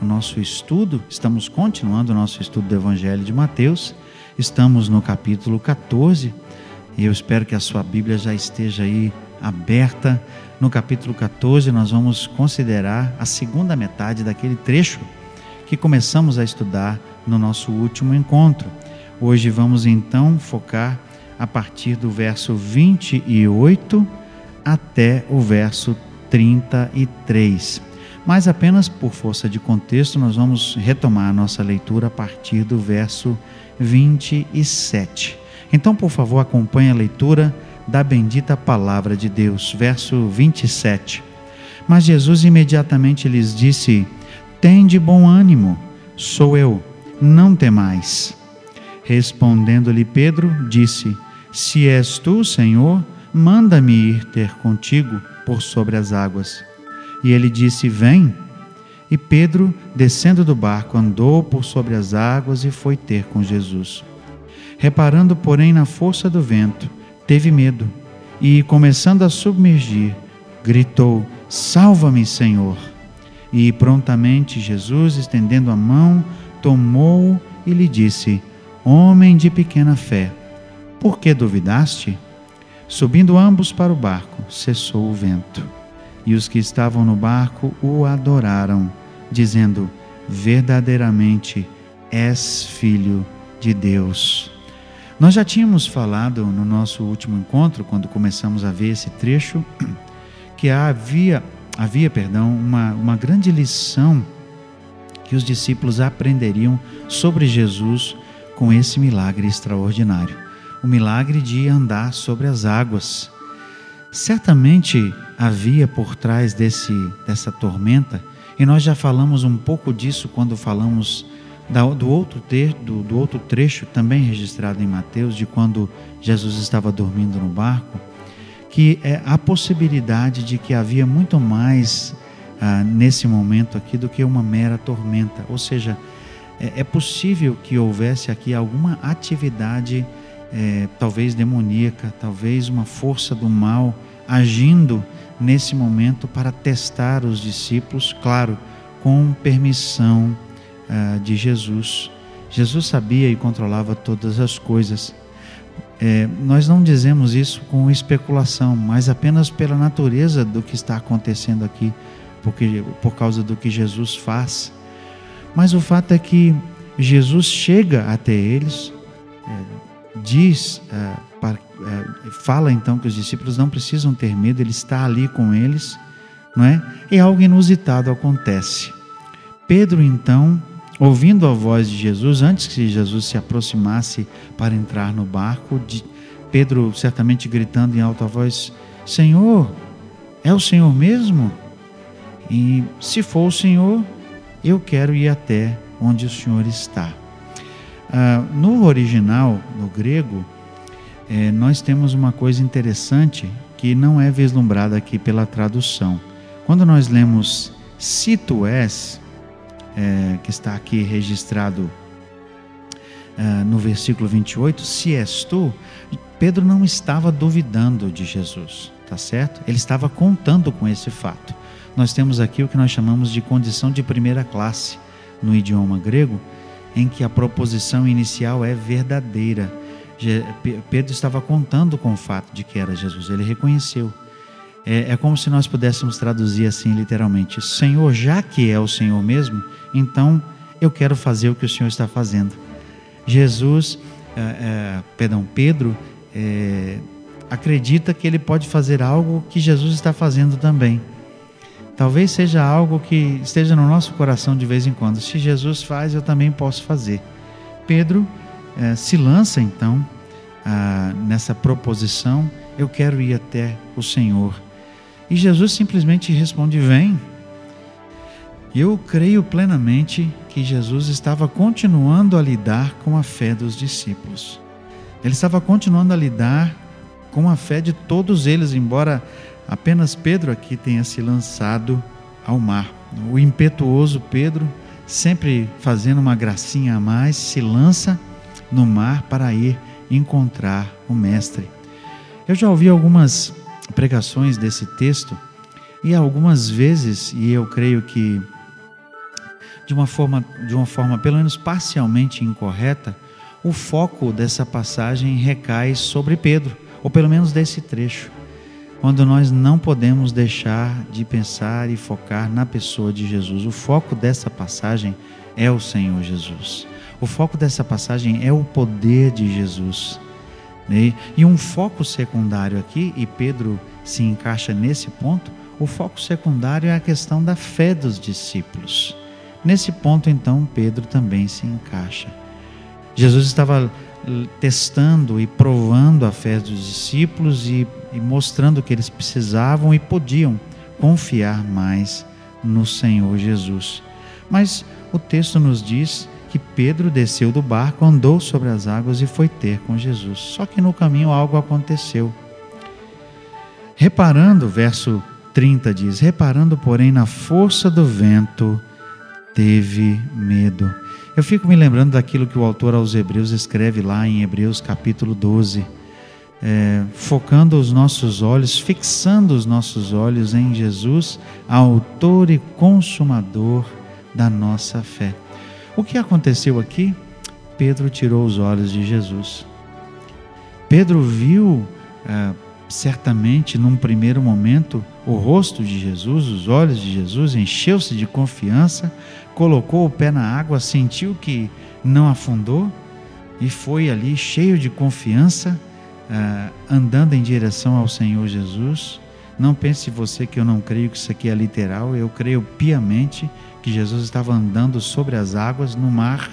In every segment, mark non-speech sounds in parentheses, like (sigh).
o nosso estudo, estamos continuando o nosso estudo do Evangelho de Mateus, estamos no capítulo 14 e eu espero que a sua Bíblia já esteja aí aberta. No capítulo 14, nós vamos considerar a segunda metade daquele trecho que começamos a estudar no nosso último encontro. Hoje vamos então focar a partir do verso 28 até o verso 33 mas apenas por força de contexto nós vamos retomar a nossa leitura a partir do verso 27. Então, por favor, acompanhe a leitura da bendita palavra de Deus, verso 27. Mas Jesus imediatamente lhes disse: Tende bom ânimo, sou eu, não temais. Respondendo-lhe Pedro, disse: Se és tu, Senhor, manda-me ir ter contigo por sobre as águas. E ele disse: Vem. E Pedro, descendo do barco, andou por sobre as águas e foi ter com Jesus. Reparando, porém, na força do vento, teve medo e, começando a submergir, gritou: Salva-me, Senhor! E prontamente Jesus, estendendo a mão, tomou-o e lhe disse: Homem de pequena fé, por que duvidaste? Subindo ambos para o barco, cessou o vento. E os que estavam no barco o adoraram, dizendo: Verdadeiramente és filho de Deus. Nós já tínhamos falado no nosso último encontro, quando começamos a ver esse trecho, (clears throat) que havia, havia perdão, uma, uma grande lição que os discípulos aprenderiam sobre Jesus com esse milagre extraordinário o milagre de andar sobre as águas. Certamente havia por trás desse, dessa tormenta, e nós já falamos um pouco disso quando falamos da, do, outro ter, do, do outro trecho, também registrado em Mateus, de quando Jesus estava dormindo no barco, que é a possibilidade de que havia muito mais ah, nesse momento aqui do que uma mera tormenta. Ou seja, é, é possível que houvesse aqui alguma atividade, é, talvez demoníaca, talvez uma força do mal agindo nesse momento para testar os discípulos, claro, com permissão uh, de Jesus. Jesus sabia e controlava todas as coisas. É, nós não dizemos isso com especulação, mas apenas pela natureza do que está acontecendo aqui, porque por causa do que Jesus faz. Mas o fato é que Jesus chega até eles, diz uh, para é, fala então que os discípulos não precisam ter medo, ele está ali com eles, não é? E algo inusitado acontece. Pedro então, ouvindo a voz de Jesus, antes que Jesus se aproximasse para entrar no barco, Pedro certamente gritando em alta voz: Senhor, é o Senhor mesmo? E se for o Senhor, eu quero ir até onde o Senhor está. Ah, no original, no grego, é, nós temos uma coisa interessante que não é vislumbrada aqui pela tradução. Quando nós lemos se tu és, é, que está aqui registrado é, no versículo 28, se és tu, Pedro não estava duvidando de Jesus, tá certo? Ele estava contando com esse fato. Nós temos aqui o que nós chamamos de condição de primeira classe no idioma grego, em que a proposição inicial é verdadeira Pedro estava contando com o fato de que era Jesus, ele reconheceu. É, é, como se nós pudéssemos traduzir assim literalmente: Senhor, já que é o Senhor mesmo, então eu quero fazer o que o Senhor está fazendo. Jesus, é, é, perdão, Pedro, é, acredita que ele pode fazer algo que Jesus está fazendo também. Talvez seja algo que esteja no nosso coração de vez em quando. Se Jesus faz, eu também posso fazer. Pedro é, se lança então ah, nessa proposição: Eu quero ir até o Senhor. E Jesus simplesmente responde: Vem. Eu creio plenamente que Jesus estava continuando a lidar com a fé dos discípulos. Ele estava continuando a lidar com a fé de todos eles, embora apenas Pedro aqui tenha se lançado ao mar. O impetuoso Pedro, sempre fazendo uma gracinha a mais, se lança no mar para ir encontrar o Mestre. Eu já ouvi algumas pregações desse texto e algumas vezes, e eu creio que de uma forma, de uma forma pelo menos parcialmente incorreta, o foco dessa passagem recai sobre Pedro, ou pelo menos desse trecho, quando nós não podemos deixar de pensar e focar na pessoa de Jesus. O foco dessa passagem é o Senhor Jesus. O foco dessa passagem é o poder de Jesus. Né? E um foco secundário aqui, e Pedro se encaixa nesse ponto, o foco secundário é a questão da fé dos discípulos. Nesse ponto, então, Pedro também se encaixa. Jesus estava testando e provando a fé dos discípulos e, e mostrando que eles precisavam e podiam confiar mais no Senhor Jesus. Mas o texto nos diz que Pedro desceu do barco, andou sobre as águas e foi ter com Jesus. Só que no caminho algo aconteceu. Reparando, verso 30 diz: Reparando, porém, na força do vento, teve medo. Eu fico me lembrando daquilo que o autor aos Hebreus escreve lá em Hebreus capítulo 12, é, focando os nossos olhos, fixando os nossos olhos em Jesus, autor e consumador da nossa fé. O que aconteceu aqui? Pedro tirou os olhos de Jesus. Pedro viu, é, certamente, num primeiro momento, o rosto de Jesus, os olhos de Jesus, encheu-se de confiança, colocou o pé na água, sentiu que não afundou e foi ali cheio de confiança, uh, andando em direção ao Senhor Jesus. Não pense você que eu não creio que isso aqui é literal, eu creio piamente que Jesus estava andando sobre as águas no mar,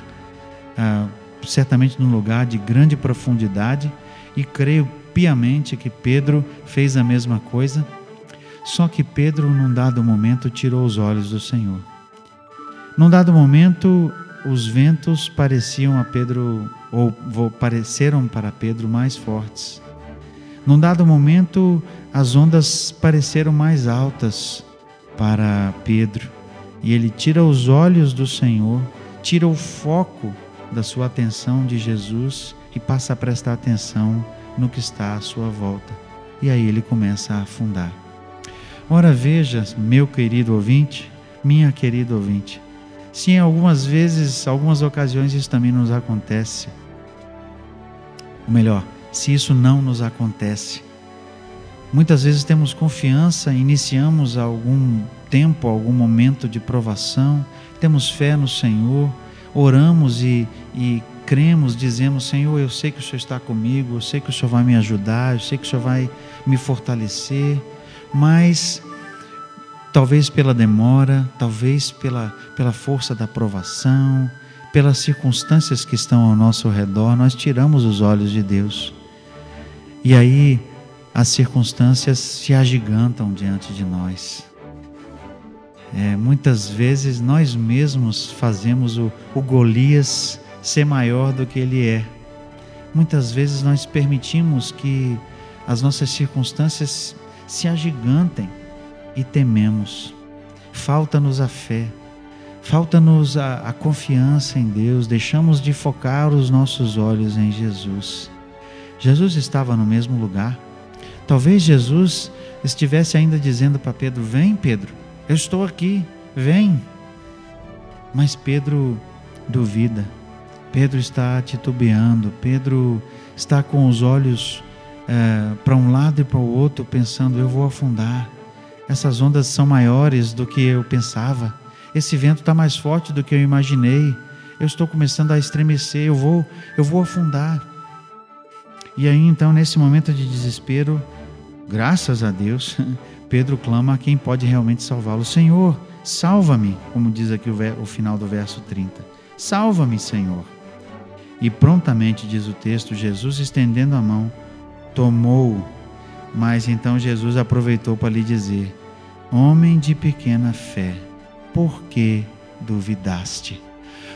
uh, certamente num lugar de grande profundidade, e creio piamente que Pedro fez a mesma coisa, só que Pedro, num dado momento, tirou os olhos do Senhor. Num dado momento, os ventos pareciam a Pedro, ou pareceram para Pedro mais fortes. Num dado momento, as ondas pareceram mais altas para Pedro, e ele tira os olhos do Senhor, tira o foco da sua atenção de Jesus e passa a prestar atenção no que está à sua volta. E aí ele começa a afundar. Ora, veja, meu querido ouvinte, minha querida ouvinte, Sim, algumas vezes, algumas ocasiões isso também nos acontece. Ou melhor, se isso não nos acontece. Muitas vezes temos confiança, iniciamos algum tempo, algum momento de provação, temos fé no Senhor, oramos e, e cremos, dizemos: Senhor, eu sei que o Senhor está comigo, eu sei que o Senhor vai me ajudar, eu sei que o Senhor vai me fortalecer, mas talvez pela demora, talvez pela, pela força da provação, pelas circunstâncias que estão ao nosso redor, nós tiramos os olhos de Deus. E aí as circunstâncias se agigantam diante de nós. É, muitas vezes nós mesmos fazemos o, o Golias ser maior do que ele é. Muitas vezes nós permitimos que as nossas circunstâncias se agigantem e tememos. Falta-nos a fé, falta-nos a, a, confiança em Deus, deixamos de focar os nossos olhos em Jesus. Jesus estava no mesmo lugar. Talvez Jesus estivesse ainda dizendo para Pedro: Vem, Pedro, eu estou aqui, vem. Mas Pedro duvida, Pedro está titubeando, Pedro está com os olhos é, para um lado e para o outro, pensando: Eu vou afundar essas ondas são maiores do que eu pensava. Esse vento está mais forte do que eu imaginei. Eu estou começando a estremecer. Eu vou, eu vou afundar. E aí então, nesse momento de desespero, graças a Deus, (laughs) Pedro clama a quem pode realmente salvá-lo: Senhor, salva-me, como diz aqui o, o final do verso 30. Salva-me, Senhor. E prontamente, diz o texto, Jesus, estendendo a mão, tomou mas então Jesus aproveitou para lhe dizer: Homem de pequena fé, por que duvidaste?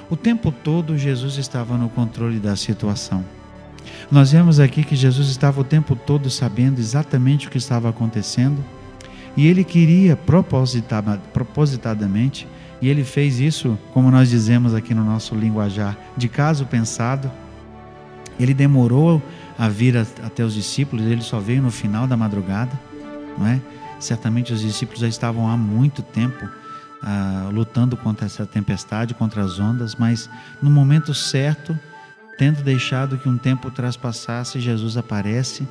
O tempo todo Jesus estava no controle da situação. Nós vemos aqui que Jesus estava o tempo todo sabendo exatamente o que estava acontecendo e ele queria propositadamente, e ele fez isso, como nós dizemos aqui no nosso linguajar, de caso pensado. Ele demorou a vir até os discípulos, ele só veio no final da madrugada, não é? Certamente os discípulos já estavam há muito tempo ah, lutando contra essa tempestade, contra as ondas, mas no momento certo, tendo deixado que um tempo traspassasse, Jesus aparece.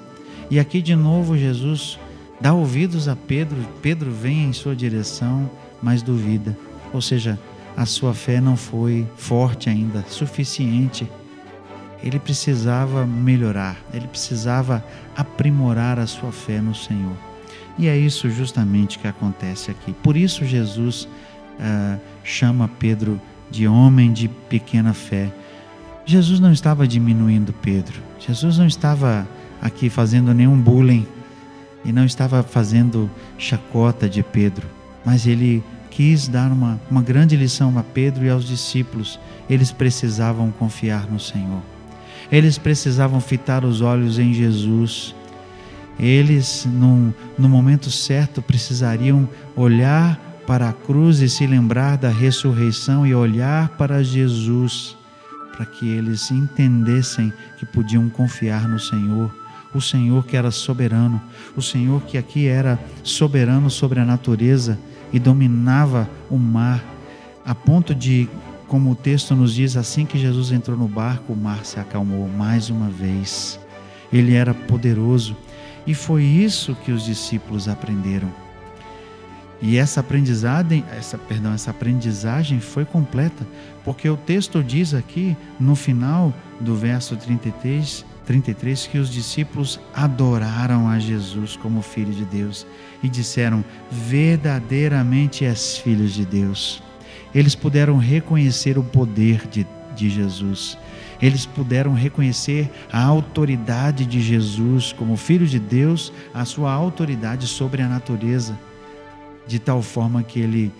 E aqui de novo Jesus dá ouvidos a Pedro, Pedro vem em sua direção, mas duvida. Ou seja, a sua fé não foi forte ainda, suficiente. Ele precisava melhorar, ele precisava aprimorar a sua fé no Senhor. E é isso justamente que acontece aqui. Por isso Jesus uh, chama Pedro de homem de pequena fé. Jesus não estava diminuindo Pedro. Jesus não estava aqui fazendo nenhum bullying e não estava fazendo chacota de Pedro, mas ele quis dar uma, uma grande lição a Pedro e aos discípulos. Eles precisavam confiar no Senhor. Eles precisavam fitar os olhos em Jesus eles, no, no momento certo, precisariam olhar para a cruz e se lembrar da ressurreição e olhar para Jesus, para que eles entendessem que podiam confiar no Senhor. O Senhor que era soberano, o Senhor que aqui era soberano sobre a natureza e dominava o mar, a ponto de, como o texto nos diz, assim que Jesus entrou no barco, o mar se acalmou mais uma vez. Ele era poderoso e foi isso que os discípulos aprenderam. E essa aprendizagem, essa, perdão, essa aprendizagem foi completa, porque o texto diz aqui no final do verso 33, 33 que os discípulos adoraram a Jesus como filho de Deus e disseram: "Verdadeiramente és filho de Deus". Eles puderam reconhecer o poder de, de Jesus eles puderam reconhecer a autoridade de Jesus como Filho de Deus, a sua autoridade sobre a natureza, de tal forma que ele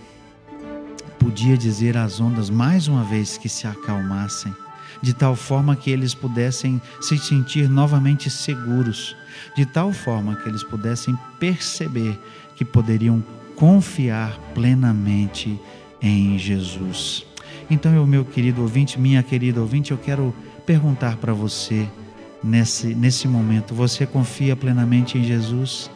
podia dizer às ondas mais uma vez que se acalmassem, de tal forma que eles pudessem se sentir novamente seguros, de tal forma que eles pudessem perceber que poderiam confiar plenamente em Jesus. Então, eu, meu querido ouvinte, minha querida ouvinte, eu quero perguntar para você nesse, nesse momento: você confia plenamente em Jesus?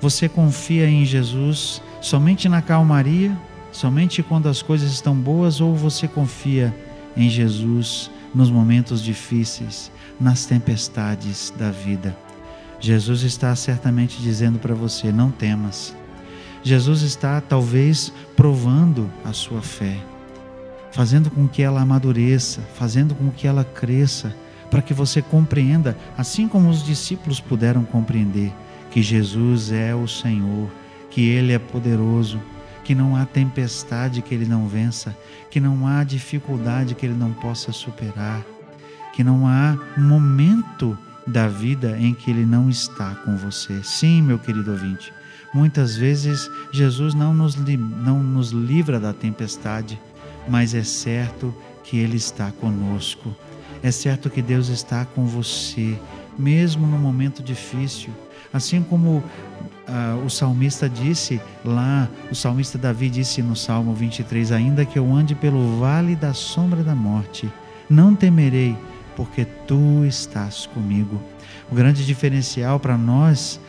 Você confia em Jesus somente na calmaria, somente quando as coisas estão boas, ou você confia em Jesus nos momentos difíceis, nas tempestades da vida? Jesus está certamente dizendo para você: não temas. Jesus está talvez provando a sua fé fazendo com que ela amadureça, fazendo com que ela cresça, para que você compreenda, assim como os discípulos puderam compreender, que Jesus é o Senhor, que Ele é poderoso, que não há tempestade que Ele não vença, que não há dificuldade que Ele não possa superar, que não há momento da vida em que Ele não está com você. Sim, meu querido ouvinte, muitas vezes Jesus não nos, não nos livra da tempestade, mas é certo que Ele está conosco. É certo que Deus está com você, mesmo no momento difícil. Assim como ah, o salmista disse lá, o salmista Davi disse no Salmo 23: Ainda que eu ande pelo vale da sombra da morte, não temerei, porque tu estás comigo. O grande diferencial para nós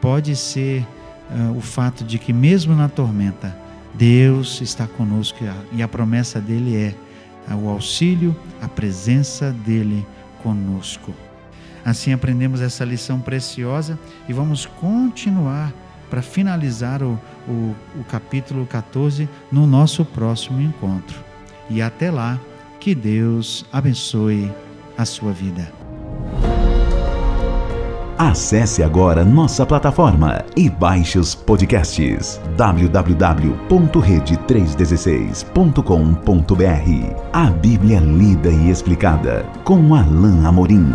pode ser ah, o fato de que, mesmo na tormenta, Deus está conosco e a promessa dele é o auxílio, a presença dele conosco. Assim aprendemos essa lição preciosa e vamos continuar para finalizar o, o, o capítulo 14 no nosso próximo encontro. E até lá, que Deus abençoe a sua vida. Acesse agora nossa plataforma e baixe os podcasts www.rede316.com.br. A Bíblia lida e explicada com Alain Amorim.